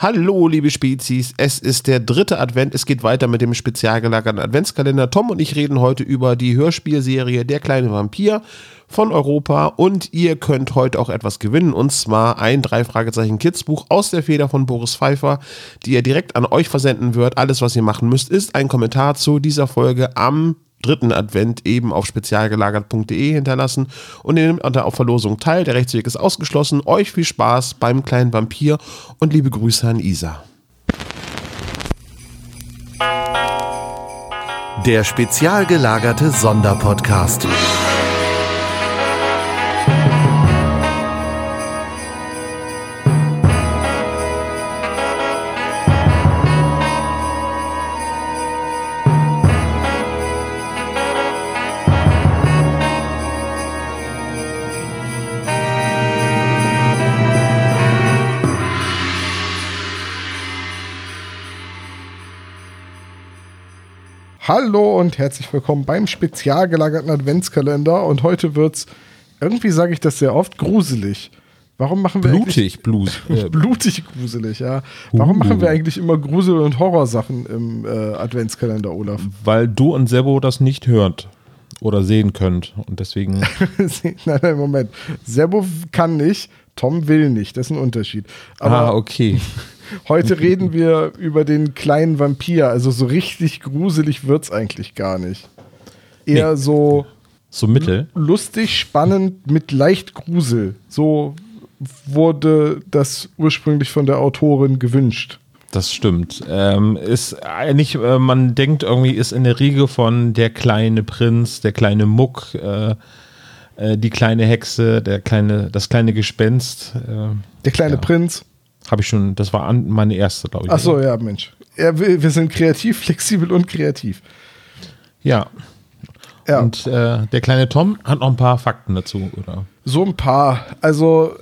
Hallo, liebe Spezies. Es ist der dritte Advent. Es geht weiter mit dem spezial gelagerten Adventskalender. Tom und ich reden heute über die Hörspielserie Der kleine Vampir von Europa und ihr könnt heute auch etwas gewinnen und zwar ein drei Fragezeichen Kids Buch aus der Feder von Boris Pfeiffer, die er direkt an euch versenden wird. Alles, was ihr machen müsst, ist ein Kommentar zu dieser Folge am dritten Advent eben auf spezialgelagert.de hinterlassen und nehmt an der Verlosung teil. Der Rechtsweg ist ausgeschlossen. Euch viel Spaß beim kleinen Vampir und liebe Grüße an Isa. Der spezial gelagerte Sonderpodcast. Hallo und herzlich willkommen beim spezial gelagerten Adventskalender. Und heute wird's, irgendwie sage ich das sehr oft, gruselig. Warum machen wir blutig, blues, äh. blutig gruselig, ja. Warum uh. machen wir eigentlich immer Grusel- und Horrorsachen im äh, Adventskalender, Olaf? Weil du und Sebo das nicht hört oder sehen könnt und deswegen. nein, nein, Moment. Sebo kann nicht, Tom will nicht. Das ist ein Unterschied. Aber ah, okay. Heute reden wir über den kleinen Vampir. Also so richtig gruselig wird es eigentlich gar nicht. Eher nee. so. So mittel. Lustig, spannend, mit leicht Grusel. So wurde das ursprünglich von der Autorin gewünscht. Das stimmt. Ähm, ist eigentlich, äh, man denkt irgendwie, ist in der Riege von der kleine Prinz, der kleine Muck, äh, äh, die kleine Hexe, der kleine, das kleine Gespenst. Äh, der kleine ja. Prinz. Habe ich schon, das war meine erste, glaube ich. Ach so, ja, Mensch. Ja, wir, sind kreativ, flexibel und kreativ. Ja. ja. Und äh, der kleine Tom hat noch ein paar Fakten dazu, oder? So ein paar. Also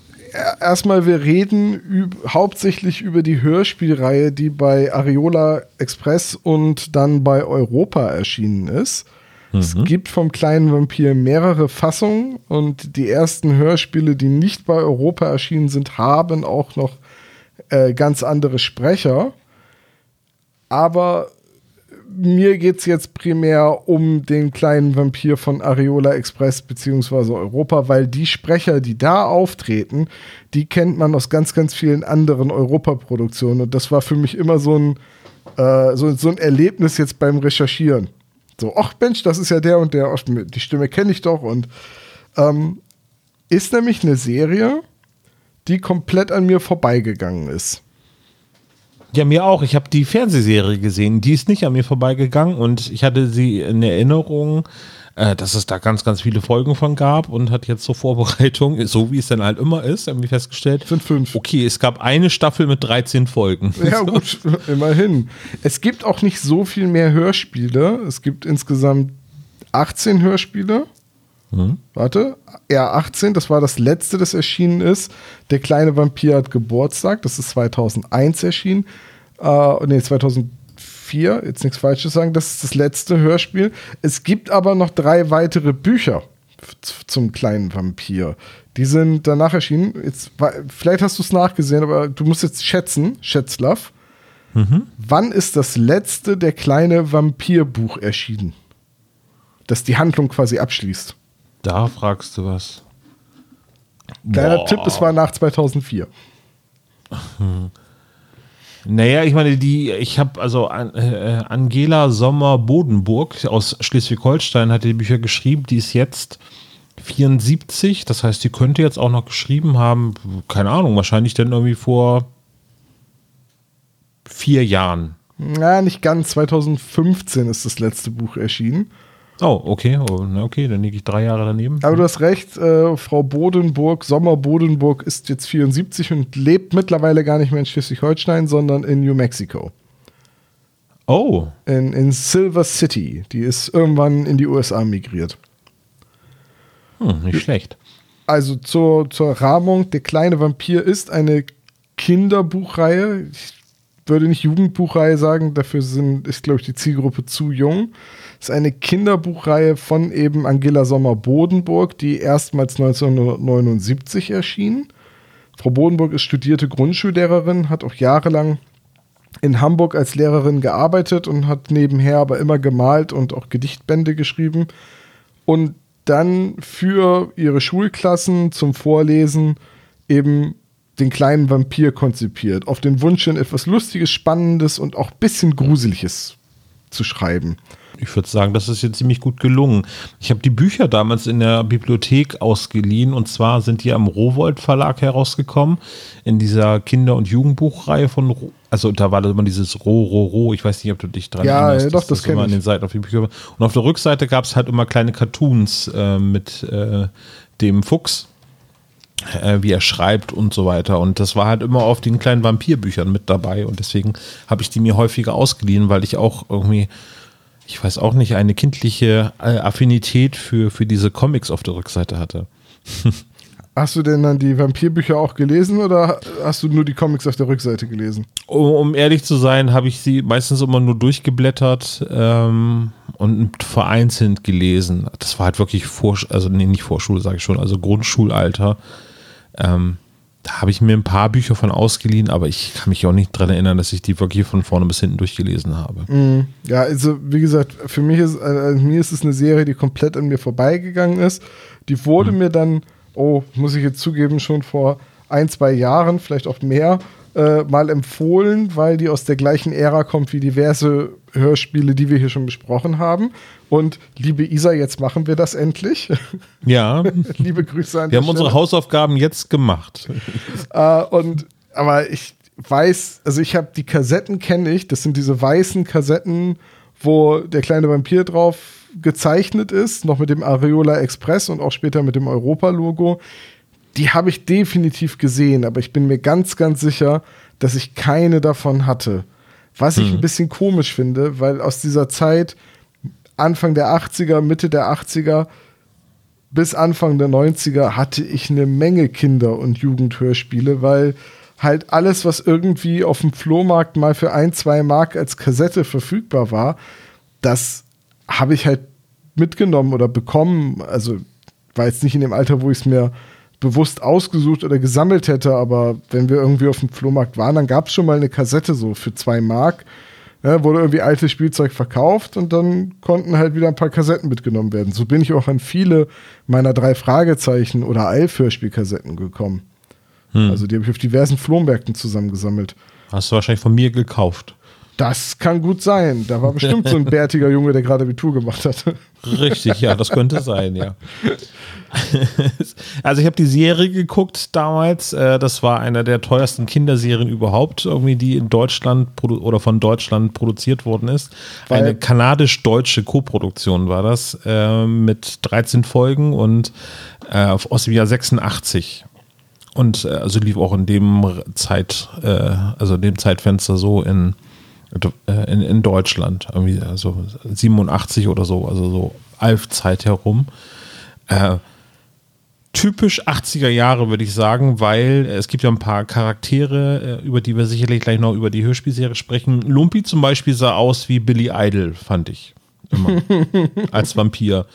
erstmal, wir reden hauptsächlich über die Hörspielreihe, die bei Ariola Express und dann bei Europa erschienen ist. Mhm. Es gibt vom kleinen Vampir mehrere Fassungen und die ersten Hörspiele, die nicht bei Europa erschienen sind, haben auch noch äh, ganz andere Sprecher. Aber mir geht es jetzt primär um den kleinen Vampir von Areola Express bzw. Europa, weil die Sprecher, die da auftreten, die kennt man aus ganz, ganz vielen anderen Europa-Produktionen. Und das war für mich immer so ein, äh, so, so ein Erlebnis jetzt beim Recherchieren. So, ach Mensch, das ist ja der und der, die Stimme kenne ich doch. Und ähm, ist nämlich eine Serie, die komplett an mir vorbeigegangen ist. Ja, mir auch. Ich habe die Fernsehserie gesehen. Die ist nicht an mir vorbeigegangen und ich hatte sie in Erinnerung, äh, dass es da ganz, ganz viele Folgen von gab und hat jetzt zur Vorbereitung, so wie es dann halt immer ist, irgendwie festgestellt. Sind fünf. Okay, es gab eine Staffel mit 13 Folgen. Ja, gut, immerhin. Es gibt auch nicht so viel mehr Hörspiele. Es gibt insgesamt 18 Hörspiele. Mhm. Warte, ja, 18, das war das letzte, das erschienen ist. Der kleine Vampir hat Geburtstag, das ist 2001 erschienen. Äh, nee, 2004, jetzt nichts Falsches sagen, das ist das letzte Hörspiel. Es gibt aber noch drei weitere Bücher zum kleinen Vampir. Die sind danach erschienen. Jetzt, vielleicht hast du es nachgesehen, aber du musst jetzt schätzen, Schätzlaff. Mhm. Wann ist das letzte der kleine Vampir-Buch erschienen? Das die Handlung quasi abschließt. Da fragst du was. Kleiner Boah. Tipp, es war nach 2004. Naja, ich meine, die, ich habe also äh, Angela Sommer-Bodenburg aus Schleswig-Holstein hat die Bücher geschrieben, die ist jetzt 74, das heißt, die könnte jetzt auch noch geschrieben haben, keine Ahnung, wahrscheinlich dann irgendwie vor vier Jahren. Na, nicht ganz, 2015 ist das letzte Buch erschienen. Oh, okay, oh, okay, dann liege ich drei Jahre daneben. Aber du hast recht, äh, Frau Bodenburg, Sommer Bodenburg ist jetzt 74 und lebt mittlerweile gar nicht mehr in Schleswig-Holstein, sondern in New Mexico. Oh. In, in Silver City. Die ist irgendwann in die USA migriert. Hm, nicht schlecht. Also zur, zur Rahmung, der kleine Vampir ist eine Kinderbuchreihe. Ich würde nicht Jugendbuchreihe sagen, dafür sind, ist, glaube ich, die Zielgruppe zu jung ist eine Kinderbuchreihe von eben Angela Sommer-Bodenburg, die erstmals 1979 erschien. Frau Bodenburg ist studierte Grundschullehrerin, hat auch jahrelang in Hamburg als Lehrerin gearbeitet und hat nebenher aber immer gemalt und auch Gedichtbände geschrieben. Und dann für ihre Schulklassen zum Vorlesen eben den kleinen Vampir konzipiert. Auf den Wunsch hin, etwas Lustiges, Spannendes und auch ein bisschen Gruseliges zu schreiben. Ich würde sagen, das ist jetzt ziemlich gut gelungen. Ich habe die Bücher damals in der Bibliothek ausgeliehen und zwar sind die am Rowold Verlag herausgekommen in dieser Kinder- und Jugendbuchreihe von, also da war immer dieses Ro, Ro, Ro. Ich weiß nicht, ob du dich dran ja, erinnerst. Ja, doch, das, das immer ich. an den Seiten auf die Bücher. Und auf der Rückseite gab es halt immer kleine Cartoons äh, mit äh, dem Fuchs äh, wie er schreibt und so weiter. Und das war halt immer auf den kleinen Vampirbüchern mit dabei. Und deswegen habe ich die mir häufiger ausgeliehen, weil ich auch irgendwie ich weiß auch nicht, eine kindliche äh, Affinität für, für diese Comics auf der Rückseite hatte. Hast du denn dann die Vampirbücher auch gelesen oder hast du nur die Comics auf der Rückseite gelesen? Um, um ehrlich zu sein, habe ich sie meistens immer nur durchgeblättert ähm, und vereinzelt gelesen. Das war halt wirklich vor, also nee, nicht Vorschule, sage ich schon, also Grundschulalter. Ähm, da habe ich mir ein paar Bücher von ausgeliehen, aber ich kann mich auch nicht daran erinnern, dass ich die wirklich von vorne bis hinten durchgelesen habe. Mm, ja, also wie gesagt, für mich ist, äh, mir ist es eine Serie, die komplett an mir vorbeigegangen ist. Die wurde mhm. mir dann, oh, muss ich jetzt zugeben, schon vor ein, zwei Jahren, vielleicht auch mehr, äh, mal empfohlen, weil die aus der gleichen Ära kommt wie diverse Hörspiele, die wir hier schon besprochen haben. Und liebe Isa, jetzt machen wir das endlich. Ja. liebe Grüße an Wir haben Stelle. unsere Hausaufgaben jetzt gemacht. äh, und aber ich weiß, also ich habe die Kassetten kenne ich, das sind diese weißen Kassetten, wo der kleine Vampir drauf gezeichnet ist, noch mit dem Areola Express und auch später mit dem Europa-Logo die habe ich definitiv gesehen, aber ich bin mir ganz, ganz sicher, dass ich keine davon hatte. Was ich hm. ein bisschen komisch finde, weil aus dieser Zeit, Anfang der 80er, Mitte der 80er bis Anfang der 90er hatte ich eine Menge Kinder- und Jugendhörspiele, weil halt alles, was irgendwie auf dem Flohmarkt mal für ein, zwei Mark als Kassette verfügbar war, das habe ich halt mitgenommen oder bekommen. Also war jetzt nicht in dem Alter, wo ich es mir bewusst ausgesucht oder gesammelt hätte, aber wenn wir irgendwie auf dem Flohmarkt waren, dann gab es schon mal eine Kassette so für zwei Mark. Ja, wurde irgendwie altes Spielzeug verkauft und dann konnten halt wieder ein paar Kassetten mitgenommen werden. So bin ich auch an viele meiner drei Fragezeichen oder Alf-Hörspielkassetten gekommen. Hm. Also die habe ich auf diversen Flohmärkten zusammengesammelt. Hast du wahrscheinlich von mir gekauft. Das kann gut sein. Da war bestimmt so ein bärtiger Junge, der gerade Abitur gemacht hat. Richtig, ja, das könnte sein, ja. Also ich habe die Serie geguckt damals. Äh, das war einer der teuersten Kinderserien überhaupt, irgendwie die in Deutschland oder von Deutschland produziert worden ist. Weil eine kanadisch-deutsche Koproduktion war das äh, mit 13 Folgen und äh, aus dem Jahr 86. Und also lief auch in dem Zeit, also in dem Zeitfenster so in äh, in, in Deutschland, irgendwie also 87 oder so, also so Alf-Zeit herum. Äh, typisch 80er Jahre, würde ich sagen, weil es gibt ja ein paar Charaktere, äh, über die wir sicherlich gleich noch über die Hörspielserie sprechen. Lumpi zum Beispiel sah aus wie Billy Idol, fand ich. Immer. als Vampir.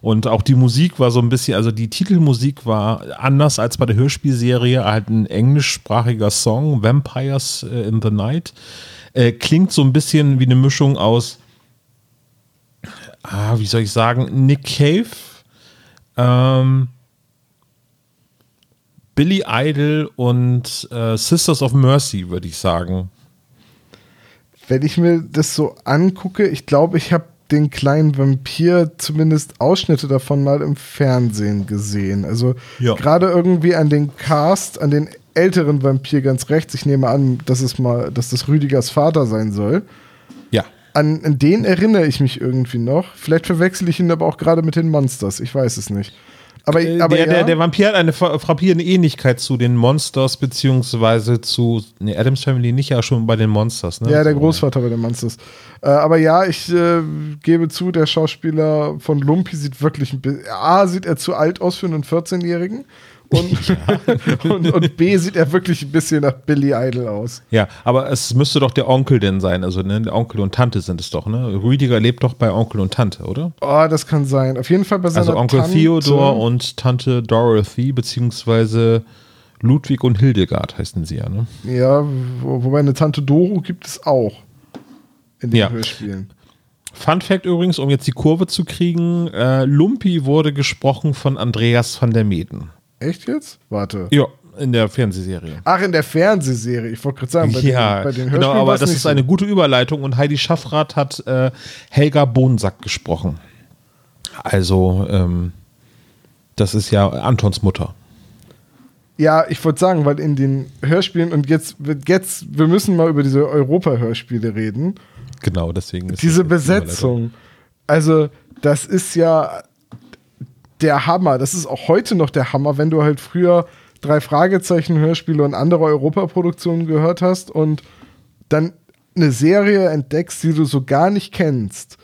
Und auch die Musik war so ein bisschen, also die Titelmusik war anders als bei der Hörspielserie, halt ein englischsprachiger Song, Vampires äh, in the Night. Äh, klingt so ein bisschen wie eine Mischung aus, ah, wie soll ich sagen, Nick Cave, ähm, Billy Idol und äh, Sisters of Mercy, würde ich sagen. Wenn ich mir das so angucke, ich glaube, ich habe den kleinen Vampir zumindest Ausschnitte davon mal im Fernsehen gesehen. Also ja. gerade irgendwie an den Cast, an den älteren Vampir ganz rechts. Ich nehme an, dass es mal, dass das Rüdigers Vater sein soll. Ja. An, an den erinnere ich mich irgendwie noch. Vielleicht verwechsel ich ihn aber auch gerade mit den Monsters. Ich weiß es nicht. Aber, äh, aber der, ja. der, der, Vampir hat eine frappierende Ähnlichkeit zu den Monsters, beziehungsweise zu ne, Adams Family nicht, ja schon bei den Monsters. Ne? Ja, der Großvater bei den Monsters. Äh, aber ja, ich äh, gebe zu, der Schauspieler von Lumpy sieht wirklich ein bisschen. A, sieht er zu alt aus für einen 14-Jährigen. Und, ja. und, und, B sieht er wirklich ein bisschen nach Billy Idol aus. Ja, aber es müsste doch der Onkel denn sein. Also, ne, der Onkel und Tante sind es doch, ne? Rüdiger lebt doch bei Onkel und Tante, oder? Oh, das kann sein. Auf jeden Fall bei seiner Also Onkel Tante. Theodor und Tante Dorothy, beziehungsweise Ludwig und Hildegard heißen sie ja, ne? Ja, wo, wobei eine Tante Doro gibt es auch in den Ja. Hörspielen. Fun Fact übrigens, um jetzt die Kurve zu kriegen, äh, Lumpi wurde gesprochen von Andreas van der Meden. Echt jetzt? Warte. Ja, in der Fernsehserie. Ach, in der Fernsehserie. Ich wollte gerade sagen, bei, ja, den, bei den genau, aber das ist so. eine gute Überleitung und Heidi Schaffrath hat äh, Helga Bohnsack gesprochen. Also, ähm, das ist ja Antons Mutter. Ja, ich wollte sagen, weil in den Hörspielen und jetzt, jetzt, wir müssen mal über diese Europa-Hörspiele reden. Genau, deswegen ist Diese. Besetzung. Also, das ist ja der Hammer. Das ist auch heute noch der Hammer, wenn du halt früher drei Fragezeichen Hörspiele und andere Europaproduktionen gehört hast und dann eine Serie entdeckst, die du so gar nicht kennst.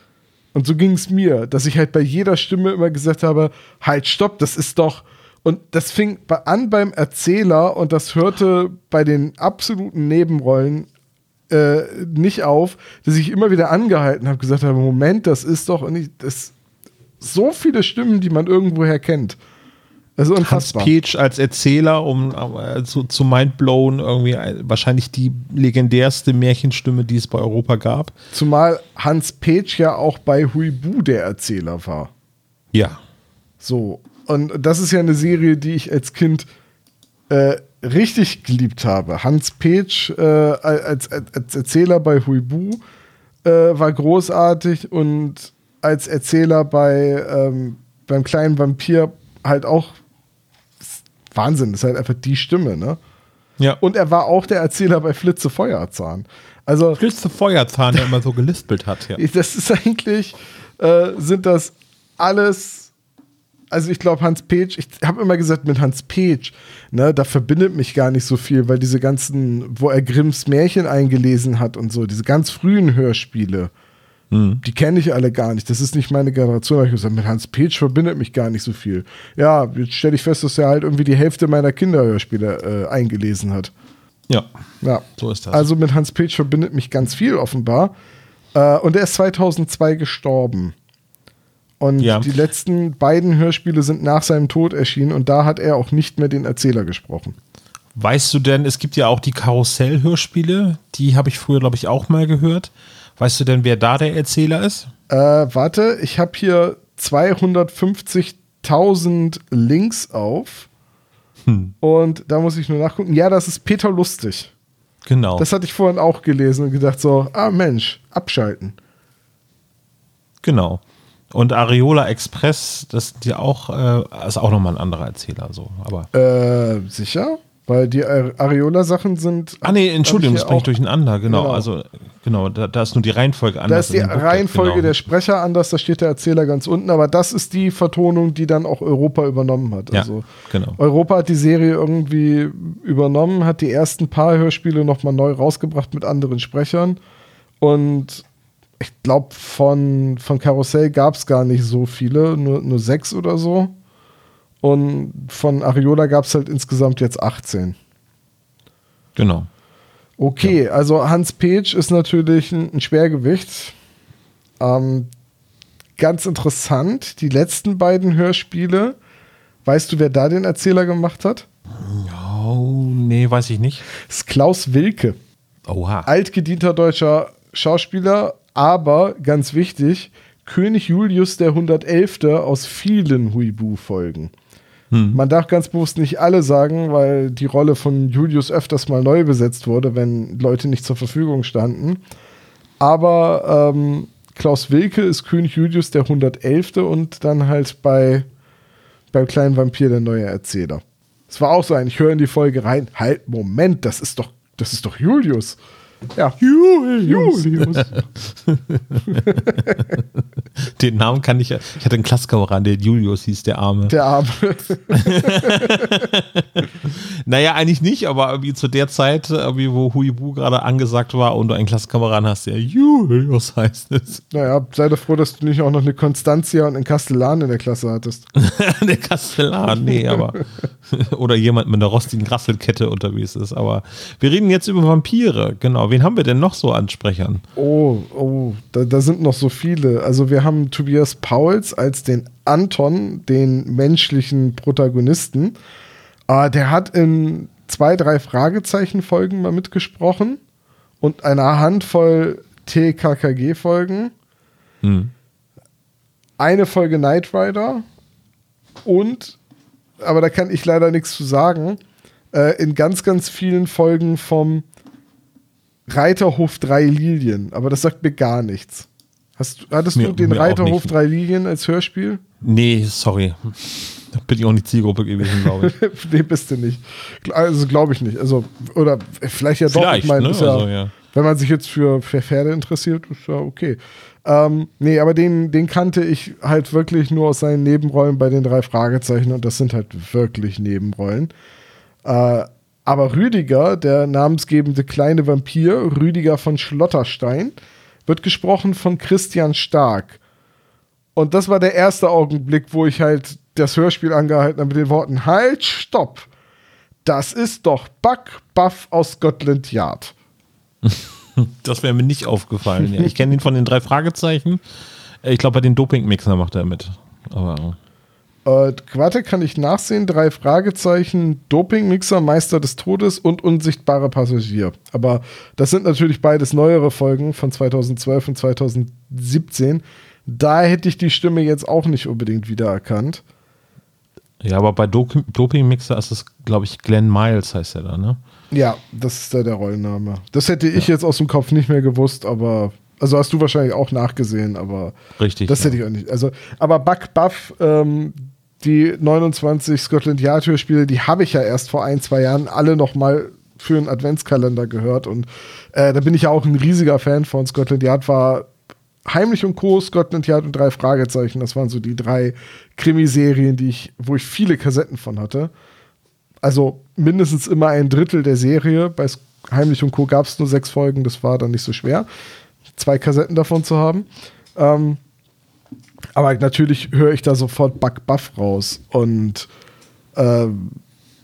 Und so ging es mir, dass ich halt bei jeder Stimme immer gesagt habe, halt, stopp, das ist doch. Und das fing an beim Erzähler und das hörte bei den absoluten Nebenrollen äh, nicht auf, dass ich immer wieder angehalten habe, gesagt habe, Moment, das ist doch und ich, das so viele Stimmen, die man irgendwoher kennt. Das ist Hans unfassbar. Peach als Erzähler, um äh, zu, Mindblown irgendwie äh, wahrscheinlich die legendärste Märchenstimme, die es bei Europa gab. Zumal Hans Petsch ja auch bei Huibu der Erzähler war. Ja. So. Und das ist ja eine Serie, die ich als Kind äh, richtig geliebt habe. Hans Petsch äh, als, als, als Erzähler bei Huibu äh, war großartig und als Erzähler bei ähm, beim kleinen Vampir halt auch Wahnsinn, das ist halt einfach die Stimme, ne? Ja. Und er war auch der Erzähler bei Flitze Feuerzahn. Also Flitze Feuerzahn, der immer so gelispelt hat. Ja. das ist eigentlich, äh, sind das alles, also ich glaube Hans Petsch, ich habe immer gesagt mit Hans Petsch, ne, da verbindet mich gar nicht so viel, weil diese ganzen, wo er Grimms Märchen eingelesen hat und so, diese ganz frühen Hörspiele, die kenne ich alle gar nicht. Das ist nicht meine Generation. Hab ich gesagt, mit Hans Petsch verbindet mich gar nicht so viel. Ja, jetzt stelle ich fest, dass er halt irgendwie die Hälfte meiner Kinderhörspiele äh, eingelesen hat. ja. Ja. So ist das. Also mit Hans Petsch verbindet mich ganz viel offenbar. Äh, und er ist 2002 gestorben. Und Ja. die letzten beiden Hörspiele sind nach seinem Tod erschienen und da hat er auch nicht mehr den Erzähler gesprochen. Weißt du denn, es gibt ja auch die Karussell-Hörspiele, die habe ich früher, glaube ich, auch mal gehört. Weißt du denn, wer da der Erzähler ist? Äh, warte, ich habe hier 250.000 Links auf. Hm. Und da muss ich nur nachgucken. Ja, das ist Peter Lustig. Genau. Das hatte ich vorhin auch gelesen und gedacht so, ah Mensch, abschalten. genau. Und Areola Express, das sind ja auch, äh, ist auch nochmal ein anderer Erzähler, so. Aber. Äh, sicher? Weil die Ar- Areola-Sachen sind. Ah, nee, Entschuldigung, das bringe ich durcheinander, genau. Genau. Also, genau, da, da ist nur die Reihenfolge anders. Da ist die Reihenfolge genau. der Sprecher anders, da steht der Erzähler ganz unten, aber das ist die Vertonung, die dann auch Europa übernommen hat. Ja, Also genau. Europa hat die Serie irgendwie übernommen, hat die ersten paar Hörspiele nochmal neu rausgebracht mit anderen Sprechern und ich glaube, von, von Karussell gab es gar nicht so viele, nur, nur sechs oder so. Und von Ariola gab es halt insgesamt jetzt 18. Genau. Okay, also Hans Petsch ist natürlich ein, ein Schwergewicht. Ähm, ganz interessant, die letzten beiden Hörspiele. Weißt du, wer da den Erzähler gemacht hat? Oh, nee, weiß ich nicht. Das ist Klaus Wilke. Oha. Altgedienter deutscher Schauspieler, aber ganz wichtig, König Julius der 111. aus vielen Huibu-Folgen. Man darf ganz bewusst nicht alle sagen, weil die Rolle von Julius öfters mal neu besetzt wurde, wenn Leute nicht zur Verfügung standen. Aber ähm, Klaus Wilke ist König Julius der 111. und dann halt bei beim kleinen Vampir der neue Erzähler. Es war auch so ein, ich höre in die Folge rein, halt, Moment, das ist doch, das ist doch Julius. Ja, Julius. Julius. Den Namen kann ich ja. Ich hatte einen Klasskameraden, der Julius hieß, der Arme. Der Arme. Naja, eigentlich nicht, aber irgendwie zu der Zeit, irgendwie, wo Huibu gerade angesagt war und du einen Klasskameraden hast, der Julius heißt es. naja, sei doch froh, dass du nicht auch noch eine Constantia und einen Kastellan in der Klasse hattest. der Kastellan, nee, aber. Oder jemand mit einer rostigen Rasselkette unterwegs ist. Aber wir reden jetzt über Vampire. Genau. Wen haben wir denn noch so an Sprechern? Oh, oh, da, da sind noch so viele. Also wir haben Tobias Pauls als den Anton, den menschlichen Protagonisten. Äh, der hat in zwei, drei Fragezeichen-Folgen mal mitgesprochen und einer Handvoll TKKG-Folgen. Hm. Eine Folge Knight Rider und, aber da kann ich leider nichts zu sagen, äh, in ganz, ganz vielen Folgen vom Reiterhof drei Lilien. Aber das sagt mir gar nichts. Hast, hattest Mir- du den Reiterhof drei Lilien als Hörspiel? Nee, sorry. Da bin ich auch nicht Zielgruppe gewesen, glaube ich. nee, bist du nicht. Also glaube ich nicht. Also, oder vielleicht ja doch. Vielleicht, ich meine, ne? ja, Also, ja. wenn man sich jetzt für, für Pferde interessiert, ist ja okay. Ähm, nee, aber den, den kannte ich halt wirklich nur aus seinen Nebenrollen bei den drei Fragezeichen und das sind halt wirklich Nebenrollen. Äh, aber Rüdiger, der namensgebende kleine Vampir, Rüdiger von Schlotterstein, wird gesprochen von Christian Stark. Und das war der erste Augenblick, wo ich halt das Hörspiel angehalten habe mit den Worten: Halt, stopp! Das ist doch Buck Buff aus Scotland Yard. Das wäre mir nicht aufgefallen. Ich kenne ihn von den drei Fragezeichen. Ich glaube, bei den Dopingmixer macht er mit. Aber Äh, warte, kann ich nachsehen? Drei Fragezeichen, Dopingmixer, Meister des Todes und unsichtbarer Passagier. Aber das sind natürlich beides neuere Folgen von 2012 und 2017. Da hätte ich die Stimme jetzt auch nicht unbedingt wiedererkannt. ja, aber bei Dop Dopingmixer ist es, glaube ich, Glenn Miles heißt er da, ne? Ja, das ist da der Rollenname. Das hätte ich jetzt aus dem Kopf nicht mehr gewusst, aber. Also hast du wahrscheinlich auch nachgesehen, aber. Richtig. Das ja. hätte ich auch nicht. Also, aber Buck Buff, ähm, die 29 Scotland Yard Hörspiele, die habe ich ja erst vor ein, zwei Jahren alle noch mal für einen Adventskalender gehört und äh, da bin ich ja auch ein riesiger Fan von. Scotland Yard war Heimlich und Co., Scotland Yard und drei Fragezeichen. Das waren so die drei Krimiserien, die ich, wo ich viele Kassetten von hatte. Also mindestens immer ein Drittel der Serie. Bei Heimlich und Co. gab es nur sechs Folgen, das war dann nicht so schwer, zwei Kassetten davon zu haben. Ähm, aber natürlich höre ich da sofort Buck Buff raus. Und ähm,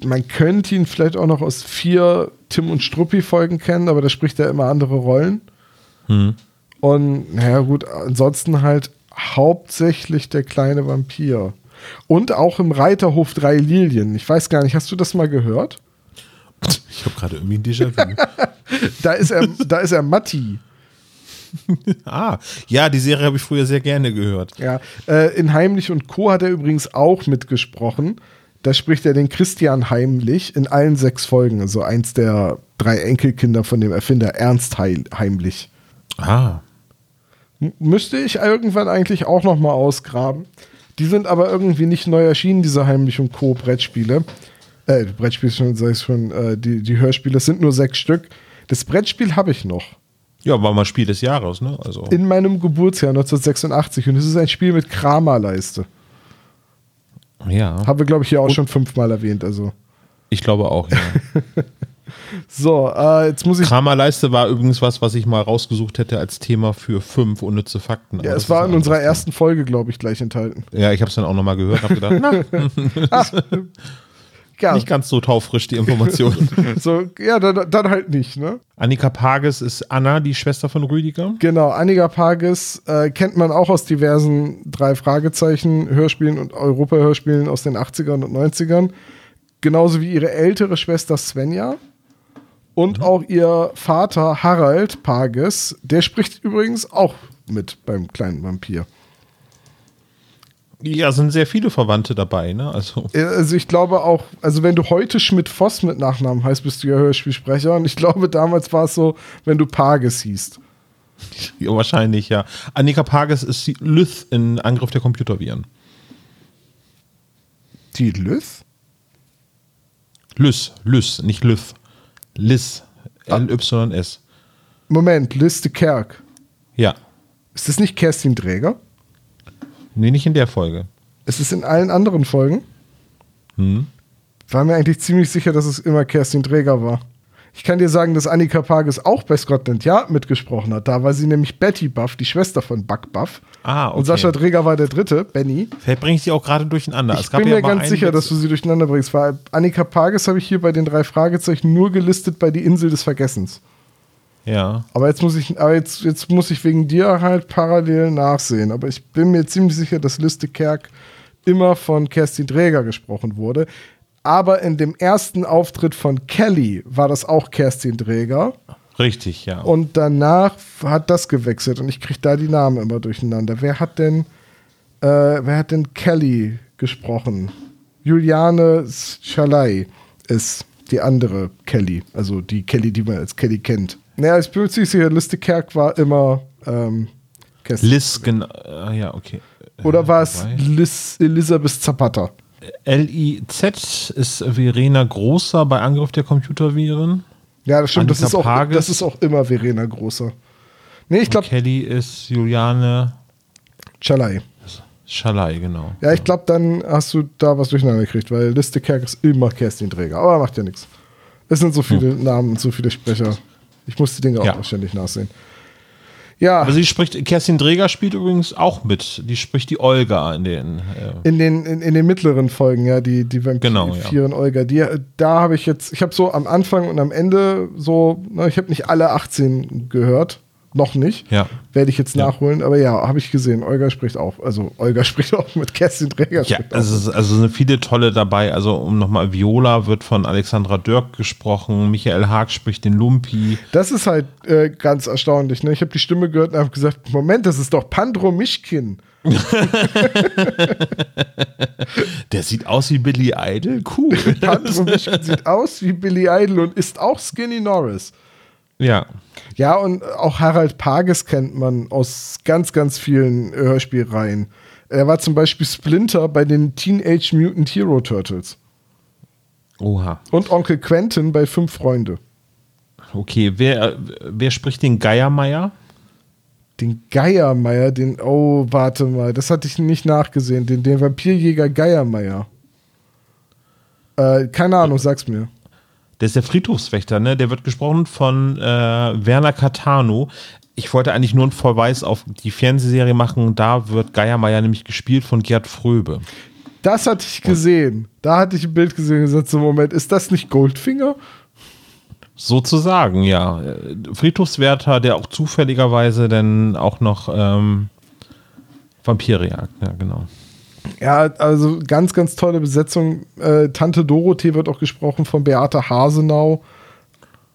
man könnte ihn vielleicht auch noch aus vier Tim und Struppi-Folgen kennen, aber da spricht er immer andere Rollen. Hm. Und naja, gut, ansonsten halt hauptsächlich der kleine Vampir. Und auch im Reiterhof drei Lilien. Ich weiß gar nicht, hast du das mal gehört? Ich habe gerade irgendwie ein Déjà-vu. Da ist er, da ist er Matti. ah, ja, die Serie habe ich früher sehr gerne gehört. Ja, äh, in Heimlich und Co. hat er übrigens auch mitgesprochen. Da spricht er den Christian Heimlich in allen sechs Folgen. Also eins der drei Enkelkinder von dem Erfinder Ernst Heimlich. Ah, M müsste ich irgendwann eigentlich auch noch mal ausgraben. Die sind aber irgendwie nicht neu erschienen, diese Heimlich und Co. Brettspiele. Äh, Brettspiele schon, sag ich schon, äh, die, die Hörspiele es sind nur sechs Stück. Das Brettspiel habe ich noch. Ja, war mal Spiel des Jahres, ne? Also, In meinem Geburtsjahr 1986. Und es ist ein Spiel mit Kramerleiste. ja, Haben wir, glaube ich, hier auch schon fünfmal erwähnt. Also. ich glaube auch, ja. So, äh, jetzt muss ich. Kramerleiste war übrigens was, was ich mal rausgesucht hätte als Thema für fünf unnütze Fakten. Ja, es war in unserer ersten Folge, glaube ich, gleich enthalten. Ja, ich habe es dann auch nochmal gehört und habe gedacht, na, Ja, nicht ganz so taufrisch die Information. so, ja dann, dann halt nicht, ne? Annika Pages ist Anna, die Schwester von Rüdiger. Genau, Annika Pages äh, kennt man auch aus diversen drei Fragezeichen Hörspielen und Europa-Hörspielen aus den 80ern und 90ern. Genauso wie ihre ältere Schwester Svenja. Und auch ihr Vater Harald Pages, der spricht übrigens auch mit beim kleinen Vampir. Ja, sind sehr viele Verwandte dabei, ne? Also, Also ich glaube auch, also wenn du heute Schmidt-Voss mit Nachnamen heißt, bist du ja Hörspielsprecher. Und ich glaube, damals war es so, wenn du Pages hießt. ja, wahrscheinlich, ja. Annika Pages ist die Lyth in Angriff der Computerviren. Die Lys? Lys, Lys, nicht Lyth. Liz. L-Y-S. Moment, Liste Kerk. Ja. Ist das nicht Kerstin Dräger? Nee, nicht in der Folge. Ist es in allen anderen Folgen? Hm. War mir eigentlich ziemlich sicher, dass es immer Kerstin Dräger war. Ich kann dir sagen, dass Annika Pages auch bei Scotland Yard mitgesprochen hat. Da war sie nämlich Betty Buff, die Schwester von Buck Buff. Ah, okay. Und Sascha Dräger war der dritte, Benny. Vielleicht bringe ich die auch gerade durcheinander. Ich bin mir ganz sicher, dass du sie durcheinander bringst. Weil Annika Pages habe ich hier bei den drei Fragezeichen nur gelistet bei die Insel des Vergessens. Ja. Aber jetzt muss ich, aber jetzt, jetzt muss ich wegen dir halt parallel nachsehen. Aber ich bin mir ziemlich sicher, dass Liste Kerk immer von Kerstin Dräger gesprochen wurde. Aber in dem ersten Auftritt von Kelly war das auch Kerstin Dräger. Richtig, ja. Und danach hat das gewechselt und ich kriege da die Namen immer durcheinander. Wer hat denn, äh, wer hat denn Kelly gesprochen? Juliane Schalay ist die andere Kelly, also die Kelly, die man als Kelly kennt. Naja, ich bin mir ziemlich sicher, Liste Kerk war immer ähm, Kerstin. Liz, genau. äh, ja, okay. Oder war es Liz, Elisabeth Zapata? LIZ ist Verena Großer bei Angriff der Computerviren. Ja, das stimmt, das ist, auch, das ist auch immer Verena Großer. Nee, ich glaube, Kelly ist Juliane Schalay. Schalay, genau. Ja, ich glaube, dann hast du da was durcheinander gekriegt, weil Liste Kerk ist immer Kerstin Träger. Aber macht ja nichts. Es sind so viele Namen und so viele Sprecher. Ich muss die Dinge auch Ja. noch ständig nachsehen. Ja, Aber sie spricht, Kerstin Dreger spielt übrigens auch mit. Die spricht die Olga in den. Äh, in den, in, in den mittleren Folgen, ja, die, die Genau, ja. Vampiren Olga, die, da habe ich jetzt, ich habe so am Anfang und am Ende so, na, ich habe nicht alle 18 gehört, noch nicht. Ja. Werde ich jetzt Ja. nachholen, aber ja, habe ich gesehen. Olga spricht auch, also Olga spricht auch mit Kerstin Träger. ja, also, also sind viele tolle dabei. Also, um nochmal, Viola wird von Alexandra Dirk gesprochen. Michael Haag spricht den Lumpi. Das ist halt äh, ganz erstaunlich. Ne? Ich habe die Stimme gehört und habe gesagt: Moment, das ist doch Pandro Mischkin. Der sieht aus wie Billy Idol. Cool. Pandro Mischkin sieht aus wie Billy Idol und ist auch Skinny Norris. Ja. Ja, und auch Harald Pages kennt man aus ganz, ganz vielen Hörspielreihen. Er war zum Beispiel Splinter bei den Teenage Mutant Hero Turtles. Oha. Und Onkel Quentin bei Fünf Freunde. Okay, wer, wer spricht den Geiermeier? Den Geiermeier, den, oh, warte mal, das hatte ich nicht nachgesehen. Den, den Vampirjäger Geiermeier. Äh, keine Ahnung, sag's mir. Der ist der Friedhofswächter, ne? Der wird gesprochen von äh, Werner Catano. Ich wollte eigentlich nur einen Verweis auf die Fernsehserie machen. Da wird Geiermeier nämlich gespielt von Gerd Fröbe. Das hatte ich gesehen. Da hatte ich ein Bild gesehen und gesagt, so Moment, ist das nicht Goldfinger? Sozusagen, ja. Friedhofswärter, der auch zufälligerweise dann auch noch ähm, Vampire jagt. Ja, genau. Ja, also ganz, ganz tolle Besetzung. Äh, Tante Dorothee wird auch gesprochen von Beate Hasenau.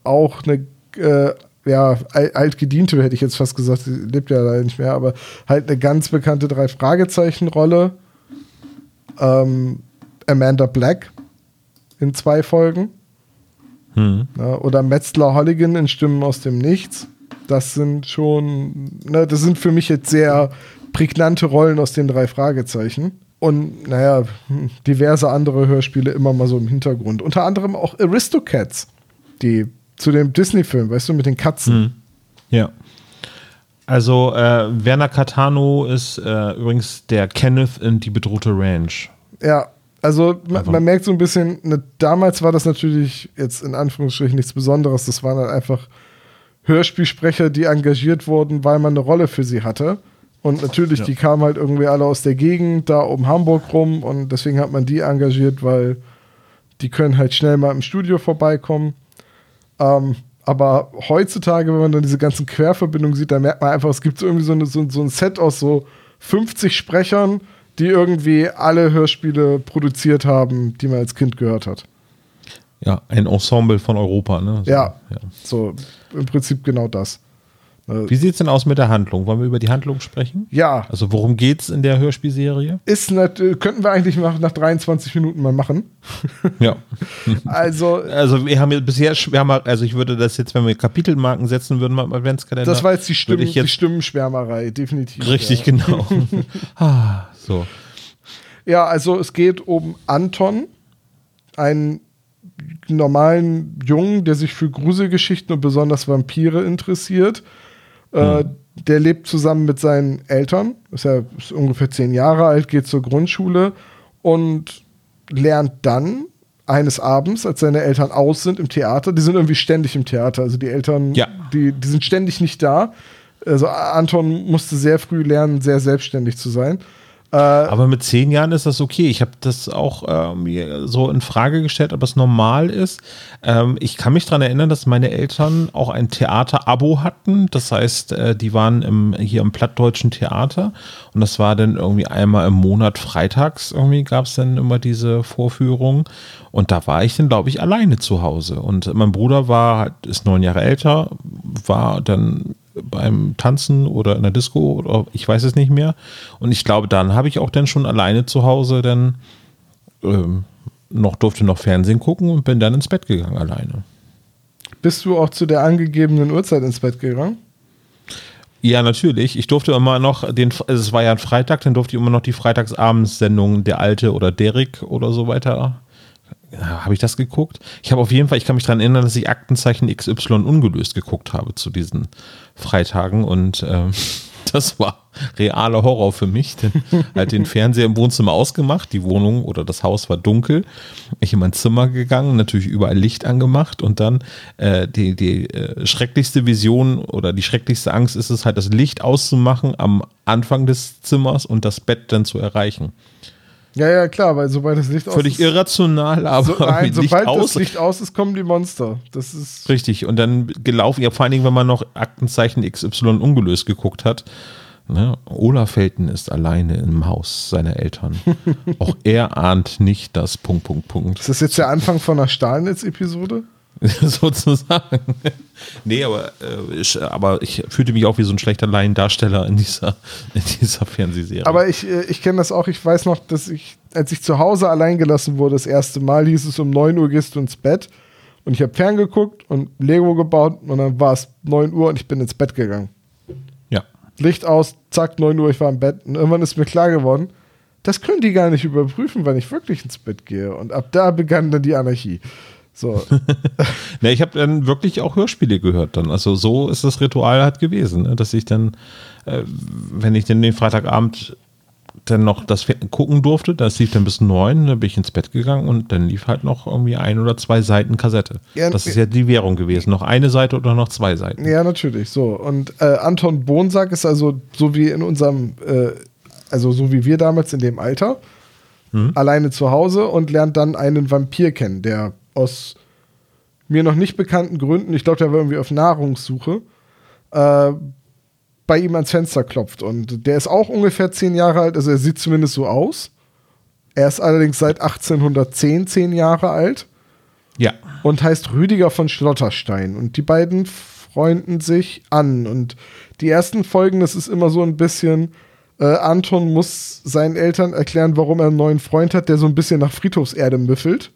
Auch eine, äh, ja, al- altgediente, hätte ich jetzt fast gesagt. Sie lebt ja leider nicht mehr, aber halt eine ganz bekannte Drei-Fragezeichen-Rolle. Ähm, Amanda Black in zwei Folgen. Ja, oder Metzler Holligan in Stimmen aus dem Nichts. Das sind schon, ne, das sind für mich jetzt sehr prägnante Rollen aus den drei Fragezeichen. Und naja, diverse andere Hörspiele immer mal so im Hintergrund. Unter anderem auch Aristocats, die zu dem Disney-Film, weißt du, mit den Katzen. Ja. Also äh, Werner Catano ist äh, übrigens der Kenneth in Die bedrohte Ranch. Ja, also man, man merkt so ein bisschen, ne, damals war das natürlich jetzt in Anführungsstrichen nichts Besonderes. Das waren halt einfach Hörspielsprecher, die engagiert wurden, weil man eine Rolle für sie hatte. Und natürlich, die kamen halt irgendwie alle aus der Gegend, da um Hamburg rum. Und deswegen hat man die engagiert, weil die können halt schnell mal im Studio vorbeikommen. Ähm, aber heutzutage, wenn man dann diese ganzen Querverbindungen sieht, dann merkt man einfach, es gibt so irgendwie so, eine, so, so ein Set aus so 50 Sprechern, die irgendwie alle Hörspiele produziert haben, die man als Kind gehört hat. Ja, ein Ensemble von Europa. Ne? So, Ja, so im Prinzip genau das. Äh, Wie sieht es denn aus mit der Handlung? Wollen wir über die Handlung sprechen? Ja, Also worum geht's in der Hörspielserie? ist nat könnten wir eigentlich nach, nach 23 Minuten mal machen. Ja. Also, Also wir haben ja bisher, wir haben, halt- also ich würde das jetzt, wenn wir Kapitelmarken setzen würden beim Adventskalender. das war jetzt die, Stimmen, ich die jetzt Stimmenschwärmerei, definitiv. Richtig, ja. genau. ah, so. Ja, also es geht um Anton, einen normalen Jungen, der sich für Gruselgeschichten und besonders Vampire interessiert. Äh, der lebt zusammen mit seinen Eltern, ist ja ist ungefähr zehn Jahre alt, geht zur Grundschule und lernt dann eines Abends, als seine Eltern aus sind im Theater, die sind irgendwie ständig im Theater, also die Eltern, Ja. die, die sind ständig nicht da. Also Anton musste sehr früh lernen, sehr selbstständig zu sein. Äh, aber mit zehn Jahren ist das okay. Ich habe das auch äh, mir so in Frage gestellt, ob es normal ist. Ähm, ich kann mich daran erinnern, dass meine Eltern auch ein Theater-Abo hatten. Das heißt, äh, die waren im, hier im plattdeutschen Theater und das war dann irgendwie einmal im Monat freitags irgendwie gab es dann immer diese Vorführung und da war ich dann, glaube ich, alleine zu Hause. Und mein Bruder war, ist neun Jahre älter, war dann beim Tanzen oder in der Disco oder ich weiß es nicht mehr. Und ich glaube, dann habe ich auch dann schon alleine zu Hause dann ähm, noch durfte noch Fernsehen gucken und bin dann ins Bett gegangen alleine. Bist du auch zu der angegebenen Uhrzeit ins Bett gegangen? Ja, natürlich. Ich durfte immer noch den, also es war ja ein Freitag, dann durfte ich immer noch die Freitagsabendsendung Der Alte oder Derek oder so weiter habe ich das geguckt? Ich habe auf jeden Fall, ich kann mich daran erinnern, dass ich Aktenzeichen XY ungelöst geguckt habe zu diesen Freitagen und ähm, das war realer Horror für mich, denn halt den Fernseher im Wohnzimmer ausgemacht, die Wohnung oder das Haus war dunkel, ich in mein Zimmer gegangen, natürlich überall Licht angemacht und dann äh, die, die äh, schrecklichste Vision oder die schrecklichste Angst ist es halt, das Licht auszumachen am Anfang des Zimmers und das Bett dann zu erreichen. Ja, ja, klar, weil sobald das Licht aus Völlig ist. Völlig irrational, aber. So, nein, sobald Licht das Licht aus ist, kommen die Monster. Das ist. Richtig, und dann gelaufen, ja, vor allen Dingen, wenn man noch Aktenzeichen XY ungelöst geguckt hat. Ne? Olaf Felten ist alleine im Haus seiner Eltern. Auch er ahnt nicht das Punkt, Punkt, Punkt. Ist das jetzt der Anfang von einer Stahlnetz-Episode? sozusagen. nee, aber, äh, ich, aber ich fühlte mich auch wie so ein schlechter Laiendarsteller in dieser, in dieser Fernsehserie. Aber ich, äh, ich kenne das auch. Ich weiß noch, dass ich, als ich zu Hause allein gelassen wurde, das erste Mal hieß es, um 9 Uhr gehst du ins Bett. Und ich habe ferngeguckt und Lego gebaut und dann war es 9 Uhr und ich bin ins Bett gegangen. Ja. Licht aus, zack, 9 Uhr, ich war im Bett. Und irgendwann ist mir klar geworden, das können die gar nicht überprüfen, wann ich wirklich ins Bett gehe. Und ab da begann dann die Anarchie. So. ne, ich habe dann wirklich auch Hörspiele gehört dann. Also so ist das Ritual halt gewesen, ne? dass ich dann, äh, wenn ich dann den Freitagabend dann noch das gucken durfte, das lief dann bis neun, dann bin ich ins Bett gegangen und dann lief halt noch irgendwie ein oder zwei Seiten Kassette. Ja, das ist ja die Währung gewesen. Noch eine Seite oder noch zwei Seiten. Ja, natürlich. So. Und äh, Anton Bonsack ist also so wie in unserem, äh, also so wie wir damals in dem Alter, hm? alleine zu Hause und lernt dann einen Vampir kennen, der aus mir noch nicht bekannten Gründen, ich glaube, der war irgendwie auf Nahrungssuche, äh, bei ihm ans Fenster klopft. Und der ist auch ungefähr zehn Jahre alt, also er sieht zumindest so aus. Er ist allerdings seit 1810 zehn Jahre alt. Ja. Und heißt Rüdiger von Schlotterstein. Und die beiden freunden sich an. Und die ersten Folgen, das ist immer so ein bisschen, äh, Anton muss seinen Eltern erklären, warum er einen neuen Freund hat, der so ein bisschen nach Friedhofserde müffelt.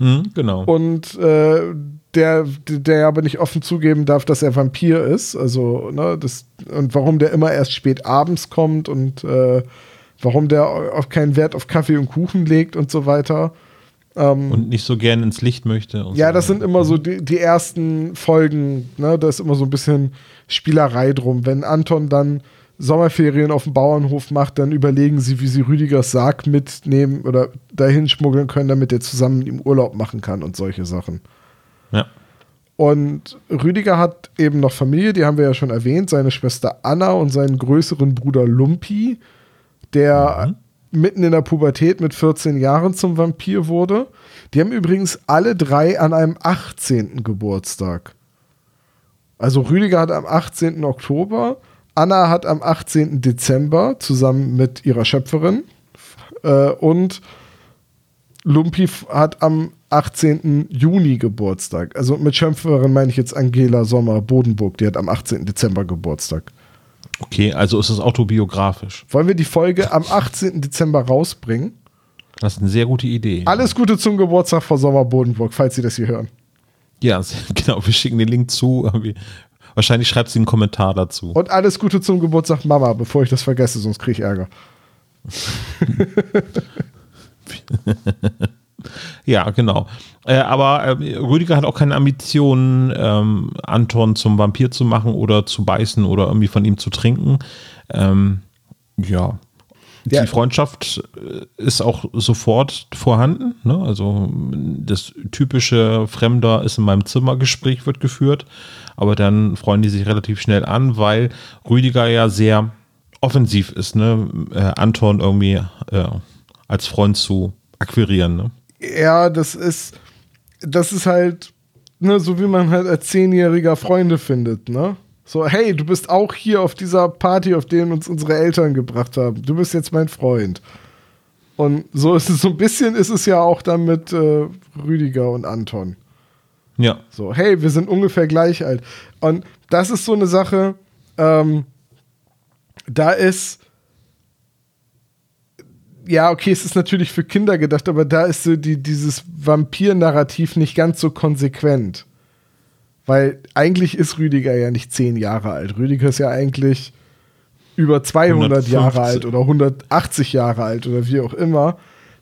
Hm, genau. Und äh, der, der aber nicht offen zugeben darf, dass er Vampir ist. Also, ne, das, und warum der immer erst spät abends kommt und äh, warum der auch keinen Wert auf Kaffee und Kuchen legt und so weiter. Ähm, und nicht so gern ins Licht möchte. ja, so das sind immer so die, die ersten Folgen, ne? Da ist immer so ein bisschen Spielerei drum. Wenn Anton dann Sommerferien auf dem Bauernhof macht, dann überlegen sie, wie sie Rüdigers Sarg mitnehmen oder dahin schmuggeln können, damit er zusammen im Urlaub machen kann und solche Sachen. Ja. Und Rüdiger hat eben noch Familie, die haben wir ja schon erwähnt, seine Schwester Anna und seinen größeren Bruder Lumpi, der mhm. mitten in der Pubertät mit 14 Jahren zum Vampir wurde. Die haben übrigens alle drei an einem 18. Geburtstag. Also Rüdiger hat am 18. Oktober Anna hat am 18. Dezember zusammen mit ihrer Schöpferin äh, und Lumpi hat am 18. Juni Geburtstag. Also mit Schöpferin meine ich jetzt Angela Sommer Bodenburg, die hat am 18. Dezember Geburtstag. Okay, also ist es autobiografisch. Wollen wir die Folge am 18. Dezember rausbringen? Das ist eine sehr gute Idee. Alles Gute zum Geburtstag von Sommer Bodenburg, falls Sie das hier hören. Ja, genau. Wir schicken den Link zu. Wahrscheinlich schreibt sie einen Kommentar dazu. Und alles Gute zum Geburtstag Mama, bevor ich das vergesse, sonst kriege ich Ärger. ja, genau. Äh, aber äh, Rüdiger hat auch keine Ambitionen, ähm, Anton zum Vampir zu machen oder zu beißen oder irgendwie von ihm zu trinken. Ähm, ja. Die ja. Freundschaft äh, ist auch sofort vorhanden. Ne? Also das typische Fremder ist in meinem Zimmergespräch wird geführt aber dann freuen die sich relativ schnell an, weil Rüdiger ja sehr offensiv ist, ne? Äh, Anton irgendwie äh, als Freund zu akquirieren, ne? Ja, das ist, das ist halt, ne, so wie man halt als Zehnjähriger Freunde findet, ne? So, hey, du bist auch hier auf dieser Party, auf der uns unsere Eltern gebracht haben. Du bist jetzt mein Freund. Und so ist es so ein bisschen, ist es ja auch dann mit äh, Rüdiger und Anton. Ja. So, hey, wir sind ungefähr gleich alt. Und das ist so eine Sache, ähm, da ist, ja, okay, es ist natürlich für Kinder gedacht, aber da ist so die, dieses Vampir-Narrativ nicht ganz so konsequent. Weil eigentlich ist Rüdiger ja nicht zehn Jahre alt. Rüdiger ist ja eigentlich über 200 150. Jahre alt oder 180 Jahre alt oder wie auch immer.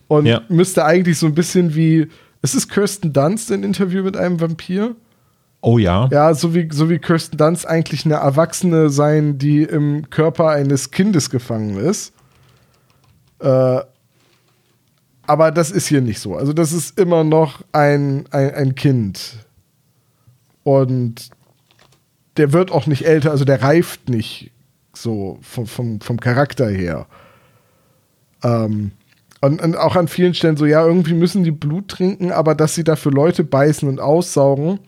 Und ja. müsste eigentlich so ein bisschen wie, ist es Kirsten Dunst ein Interview mit einem Vampir? Oh ja. Ja, so wie, so wie Kirsten Dunst eigentlich eine Erwachsene sein, die im Körper eines Kindes gefangen ist. Äh, aber das ist hier nicht so. Also, das ist immer noch ein, ein, ein Kind und der wird auch nicht älter, also der reift nicht so vom, vom, vom Charakter her. Ähm, und, und, auch an vielen Stellen so, ja, irgendwie müssen die Blut trinken, aber dass sie dafür Leute beißen und aussaugen,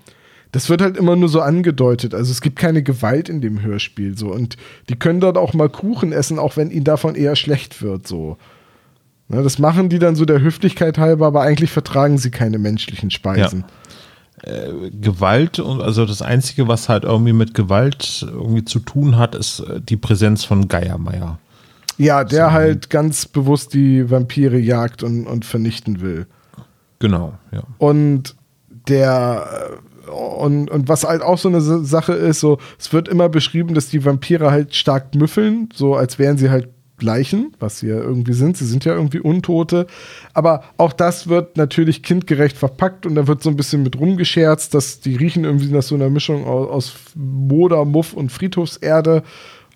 das wird halt immer nur so angedeutet. Also es gibt keine Gewalt in dem Hörspiel so. Und die können dort auch mal Kuchen essen, auch wenn ihnen davon eher schlecht wird so. Ne, das machen die dann so der Höflichkeit halber, aber eigentlich vertragen sie keine menschlichen Speisen. Ja äh, Gewalt und also das Einzige, was halt irgendwie mit Gewalt irgendwie zu tun hat, ist äh, die Präsenz von Geiermeier. Ja, der so. halt ganz bewusst die Vampire jagt und, und vernichten will. Genau, ja. Und der und, und was halt auch so eine Sache ist, so, es wird immer beschrieben, dass die Vampire halt stark müffeln, so als wären sie halt Leichen, was sie ja irgendwie sind. Sie sind ja irgendwie Untote. Aber auch das wird natürlich kindgerecht verpackt und da wird so ein bisschen mit rumgescherzt, dass die riechen irgendwie nach so einer Mischung aus, Moder, Muff und Friedhofserde.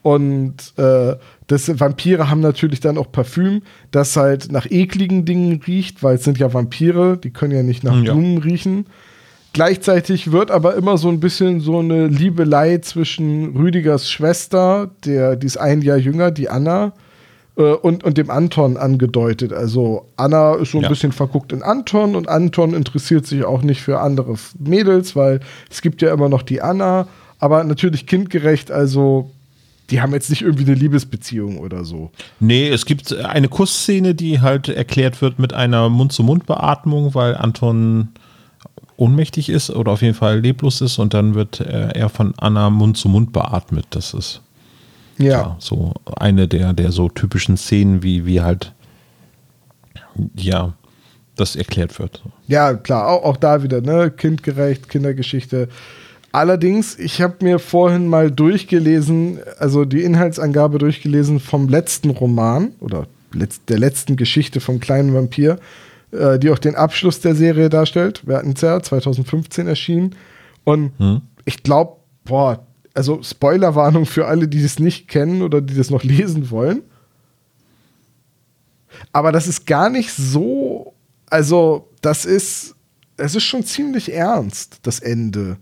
Und äh, das Vampire haben natürlich dann auch Parfüm, das halt nach ekligen Dingen riecht, weil es sind ja Vampire, die können ja nicht nach ja. Blumen riechen. Gleichzeitig wird aber immer so ein bisschen so eine Liebelei zwischen Rüdigers Schwester, der, die ist ein Jahr jünger, die Anna, und, und dem Anton angedeutet. Also Anna ist so ein ja. bisschen verguckt in Anton und Anton interessiert sich auch nicht für andere Mädels, weil es gibt ja immer noch die Anna, aber natürlich kindgerecht, also die haben jetzt nicht irgendwie eine Liebesbeziehung oder so. Nee, es gibt eine Kussszene, die halt erklärt wird mit einer Mund-zu-Mund-Beatmung, weil Anton ohnmächtig ist oder auf jeden Fall leblos ist und dann wird er von Anna Mund zu Mund beatmet. Das ist ja. ja. so eine der, der so typischen Szenen, wie, wie halt, ja, das erklärt wird. Ja, klar, auch, auch da wieder, ne, kindgerecht, Kindergeschichte. Allerdings, ich habe mir vorhin mal durchgelesen, also die Inhaltsangabe durchgelesen vom letzten Roman oder der letzten Geschichte vom kleinen Vampir, äh, die auch den Abschluss der Serie darstellt. Wir hatten es ja 2015 erschienen. Und hm. ich glaube, boah, also Spoilerwarnung für alle, die das nicht kennen oder die das noch lesen wollen. Aber das ist gar nicht so, also das ist, es ist schon ziemlich ernst, das Ende.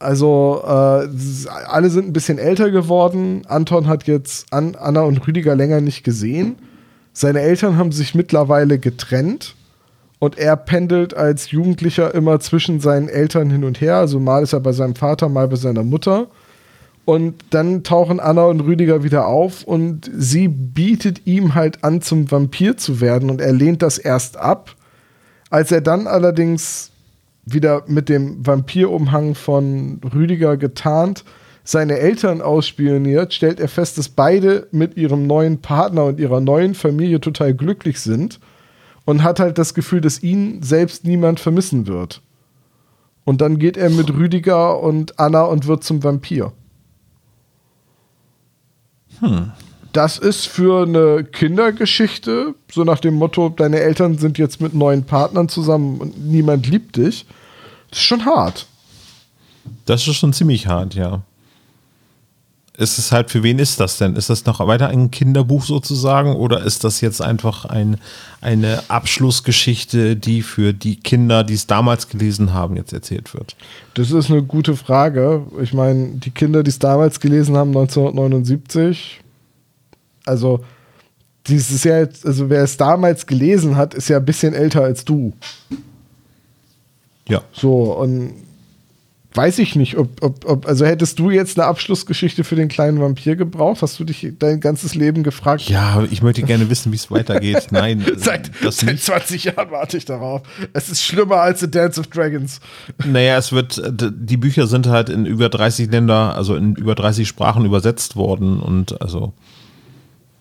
Also äh, alle sind ein bisschen älter geworden. Anton hat jetzt An Anna und Rüdiger länger nicht gesehen. Seine Eltern haben sich mittlerweile getrennt und er pendelt als Jugendlicher immer zwischen seinen Eltern hin und her. Also mal ist er bei seinem Vater, mal bei seiner Mutter. Und dann tauchen Anna und Rüdiger wieder auf und sie bietet ihm halt an, zum Vampir zu werden und er lehnt das erst ab. Als er dann allerdings wieder mit dem Vampirumhang von Rüdiger getarnt seine Eltern ausspioniert, stellt er fest, dass beide mit ihrem neuen Partner und ihrer neuen Familie total glücklich sind und hat halt das Gefühl, dass ihn selbst niemand vermissen wird. Und dann geht er mit Rüdiger und Anna und wird zum Vampir. Hm. Das ist für eine Kindergeschichte, so nach dem Motto, deine Eltern sind jetzt mit neuen Partnern zusammen und niemand liebt dich. Das ist schon hart. Das ist schon ziemlich hart, ja ist es halt, für wen ist das denn? Ist das noch weiter ein Kinderbuch sozusagen oder ist das jetzt einfach ein, eine Abschlussgeschichte, die für die Kinder, die es damals gelesen haben, jetzt erzählt wird? Das ist eine gute Frage. Ich meine, die Kinder, die es damals gelesen haben, 1979, Also, dieses ja jetzt, also wer es damals gelesen hat, ist ja ein bisschen älter als du. Ja. So, und weiß ich nicht, ob, ob, ob, also hättest du jetzt eine Abschlussgeschichte für den kleinen Vampir gebraucht? Hast du dich dein ganzes Leben gefragt? Ja, ich möchte gerne wissen, wie es weitergeht. Nein, seit, seit 20 Jahren warte ich darauf. Es ist schlimmer als The Dance of Dragons. Naja, es wird, die Bücher sind halt in über 30 Länder, also in über 30 Sprachen übersetzt worden und also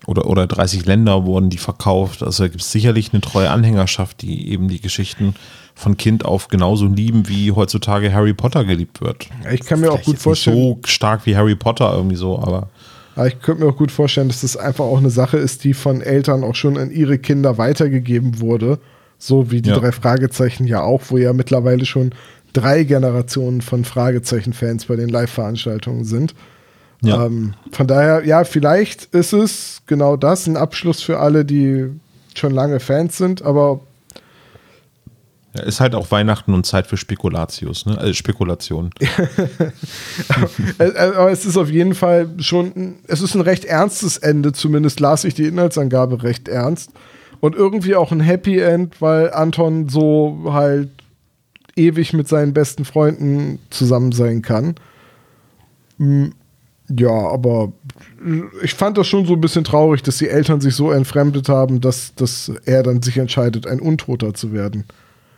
oder, oder 30 Länder wurden die verkauft. Also gibt es sicherlich eine treue Anhängerschaft, die eben die Geschichten von Kind auf genauso lieben, wie heutzutage Harry Potter geliebt wird. Ich kann mir Vielleicht auch gut vorstellen. Nicht so stark wie Harry Potter irgendwie so, aber. aber ich könnte mir auch gut vorstellen, dass das einfach auch eine Sache ist, die von Eltern auch schon an ihre Kinder weitergegeben wurde. So wie die ja. drei Fragezeichen ja auch, wo ja mittlerweile schon drei Generationen von Fragezeichen-Fans bei den Live-Veranstaltungen sind. Ja. Ähm, von daher, ja, vielleicht ist es genau das, ein Abschluss für alle, die schon lange Fans sind, aber ja, ist halt auch Weihnachten und Zeit für Spekulatius, ne? Also Spekulation. aber es ist auf jeden Fall schon, es ist ein recht ernstes Ende, zumindest las ich die Inhaltsangabe recht ernst. Und irgendwie auch ein Happy End, weil Anton so halt ewig mit seinen besten Freunden zusammen sein kann. Hm, ja, aber ich fand das schon so ein bisschen traurig, dass die Eltern sich so entfremdet haben, dass, dass er dann sich entscheidet, ein Untoter zu werden.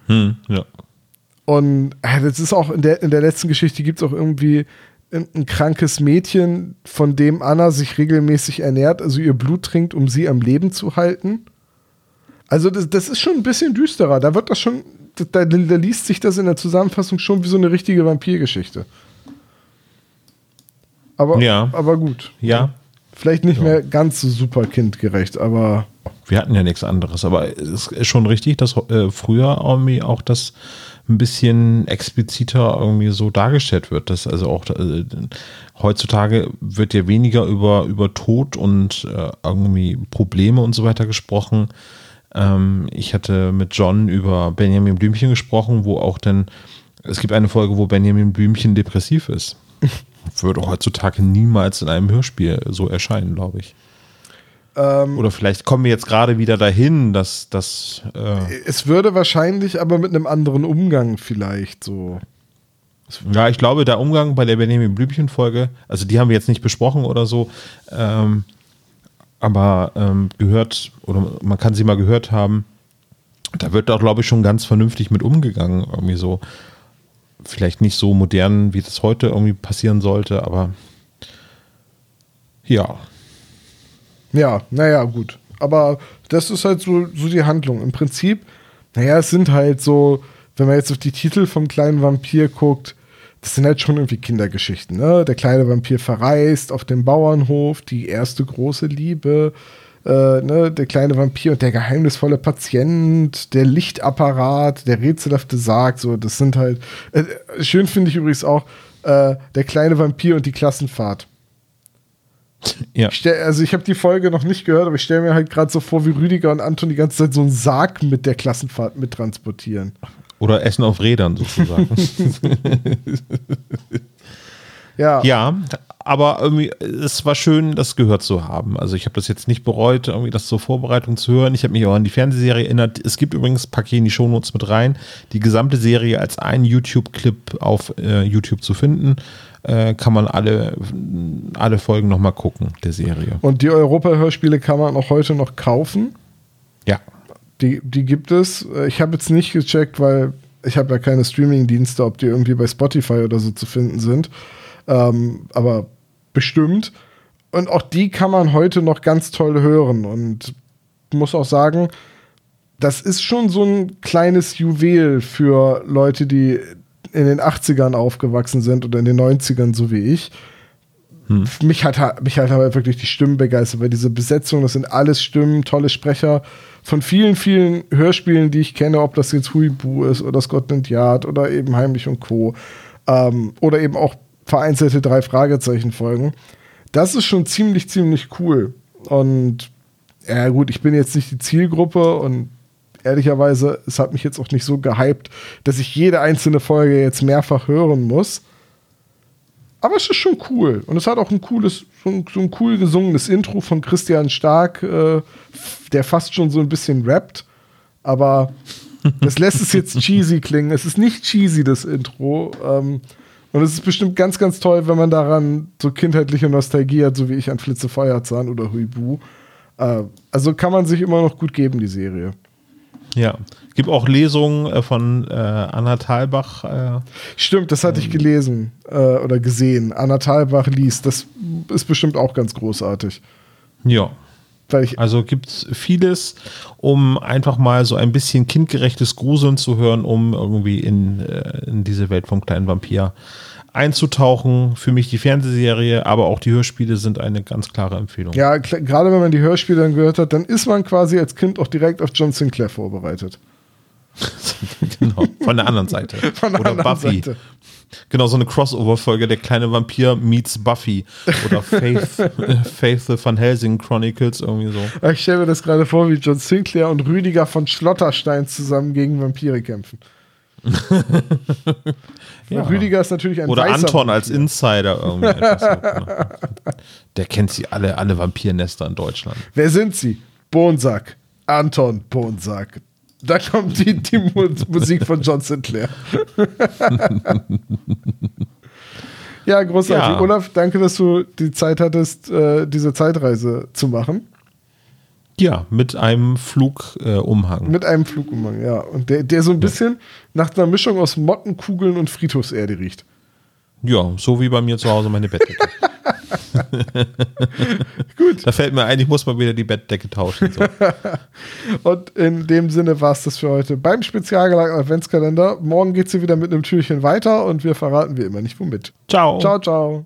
Hm, ja. Und äh, das ist auch in der, in der letzten Geschichte gibt es auch irgendwie ein, ein, krankes Mädchen, von dem Anna sich regelmäßig ernährt, also ihr Blut trinkt, um sie am Leben zu halten. Also das, das ist schon ein bisschen düsterer. Da wird das schon, da, da liest sich das in der Zusammenfassung schon wie so eine richtige Vampirgeschichte. Aber, ja. aber gut. Ja. Vielleicht nicht ja. mehr ganz so super kindgerecht, aber. Wir hatten ja nichts anderes, aber es ist schon richtig, dass äh, früher irgendwie auch das ein bisschen expliziter irgendwie so dargestellt wird. Dass also auch äh, heutzutage wird ja weniger über, über Tod und äh, irgendwie Probleme und so weiter gesprochen. Ähm, ich hatte mit John über Benjamin Blümchen gesprochen, wo auch dann, es gibt eine Folge, wo Benjamin Blümchen depressiv ist. würde heutzutage niemals in einem Hörspiel so erscheinen, glaube ich. Ähm, Oder vielleicht kommen wir jetzt gerade wieder dahin, dass das. Äh es würde wahrscheinlich aber mit einem anderen Umgang vielleicht so. Ja, ich glaube, der Umgang bei der Benjamin Blümchen-Folge, also die haben wir jetzt nicht besprochen oder so, ähm, aber ähm, gehört, oder man kann sie mal gehört haben, da wird auch, glaube ich, schon ganz vernünftig mit umgegangen, irgendwie so vielleicht nicht so modern, wie das heute irgendwie passieren sollte, aber ja. Ja, naja, gut. Aber das ist halt so, so die Handlung. Im Prinzip, naja, es sind halt so, wenn man jetzt auf die Titel vom kleinen Vampir guckt, das sind halt schon irgendwie Kindergeschichten. Ne? Der kleine Vampir verreist auf dem Bauernhof, die erste große Liebe, äh, ne, der kleine Vampir und der geheimnisvolle Patient, der Lichtapparat, der rätselhafte Sarg, so, das sind halt. Äh, schön finde ich übrigens auch äh, der kleine Vampir und die Klassenfahrt. Ja. Ich stell, also ich habe die Folge noch nicht gehört, aber ich stelle mir halt gerade so vor, wie Rüdiger und Anton die ganze Zeit so einen Sarg mit der Klassenfahrt mittransportieren. Oder Essen auf Rädern sozusagen. ja. Ja, aber irgendwie, es war schön, das gehört zu haben. Also ich habe das jetzt nicht bereut, irgendwie das zur Vorbereitung zu hören. Ich habe mich auch an die Fernsehserie erinnert. Es gibt übrigens, packe ich in die Shownotes mit rein, die gesamte Serie als einen YouTube-Clip auf äh, YouTube zu finden. Äh, kann man alle, alle Folgen nochmal gucken, der Serie. Und die Europa-Hörspiele kann man auch heute noch kaufen? Ja. Die, die gibt es. Ich habe jetzt nicht gecheckt, weil ich habe ja keine Streaming-Dienste, ob die irgendwie bei Spotify oder so zu finden sind. Ähm, aber bestimmt. Und auch die kann man heute noch ganz toll hören. Und muss auch sagen, das ist schon so ein kleines Juwel für Leute, die in den 80ern aufgewachsen sind oder in den 90ern, so wie ich. Hm. Mich hat, mich hat aber wirklich die Stimmen begeistert, weil diese Besetzung, das sind alles Stimmen, tolle Sprecher von vielen, vielen Hörspielen, die ich kenne, ob das jetzt Huibu ist oder Scotland Yard oder eben Heimlich und Co. Ähm, oder eben auch vereinzelte drei Fragezeichen folgen. Das ist schon ziemlich, ziemlich cool. Und ja, gut, ich bin jetzt nicht die Zielgruppe und ehrlicherweise, es hat mich jetzt auch nicht so gehypt, dass ich jede einzelne Folge jetzt mehrfach hören muss. aber es ist schon cool. Und es hat auch ein cooles, so ein, so ein cool gesungenes Intro von Christian Stark, äh, der fast schon so ein bisschen rappt. Aber das lässt es jetzt cheesy klingen. Es ist nicht cheesy, das Intro. Ähm, und es ist bestimmt ganz, ganz toll, wenn man daran so kindheitliche Nostalgie hat, so wie ich an Flitze Feuerzahn oder Huibu. Äh, also kann man sich immer noch gut geben, die Serie. Ja, gibt auch Lesungen äh, von äh, Anna Thalbach. Äh, Stimmt, das hatte ich gelesen äh, oder gesehen. Anna Thalbach liest. Das ist bestimmt auch ganz großartig. Ja. Also gibt es vieles, um einfach mal so ein bisschen kindgerechtes Gruseln zu hören, um irgendwie in, äh, in diese Welt vom kleinen Vampir einzutauchen. Für mich die Fernsehserie, aber auch die Hörspiele sind eine ganz klare Empfehlung. Ja, gerade wenn man die Hörspiele dann gehört hat, dann ist man quasi als Kind auch direkt auf John Sinclair vorbereitet. genau, von der anderen Seite. Von der Oder anderen Buffy. Seite. Genau, so eine Crossover-Folge, der kleine Vampir meets Buffy. Oder Faith, Faith the Van Helsing Chronicles, irgendwie so. Ich stelle mir das gerade vor, wie John Sinclair und Rüdiger von Schlotterstein zusammen gegen Vampire kämpfen. ja. Rüdiger ist natürlich ein Oder Anton als Insider irgendwie. Ne? Der kennt sie alle, alle Vampirnester in Deutschland. Wer sind sie? Bonsack. Anton Bonsack. Da kommt die, die Musik von John Sinclair. ja, großartig. Ja. Olaf, danke, dass du die Zeit hattest, äh, diese Zeitreise zu machen. Ja, mit einem Flugumhang. Äh, mit einem Flugumhang, ja. Und der, der so ein bisschen nach einer Mischung aus Mottenkugeln und Friedhofserde riecht. Ja, so wie bei mir zu Hause meine Bettdecke. Gut. Da fällt mir ein, ich muss mal wieder die Bettdecke tauschen. So. und in dem Sinne war es das für heute beim spezialgelagerten Adventskalender. Morgen geht es wieder mit einem Türchen weiter und wir verraten wie immer nicht womit. Ciao. Ciao, ciao.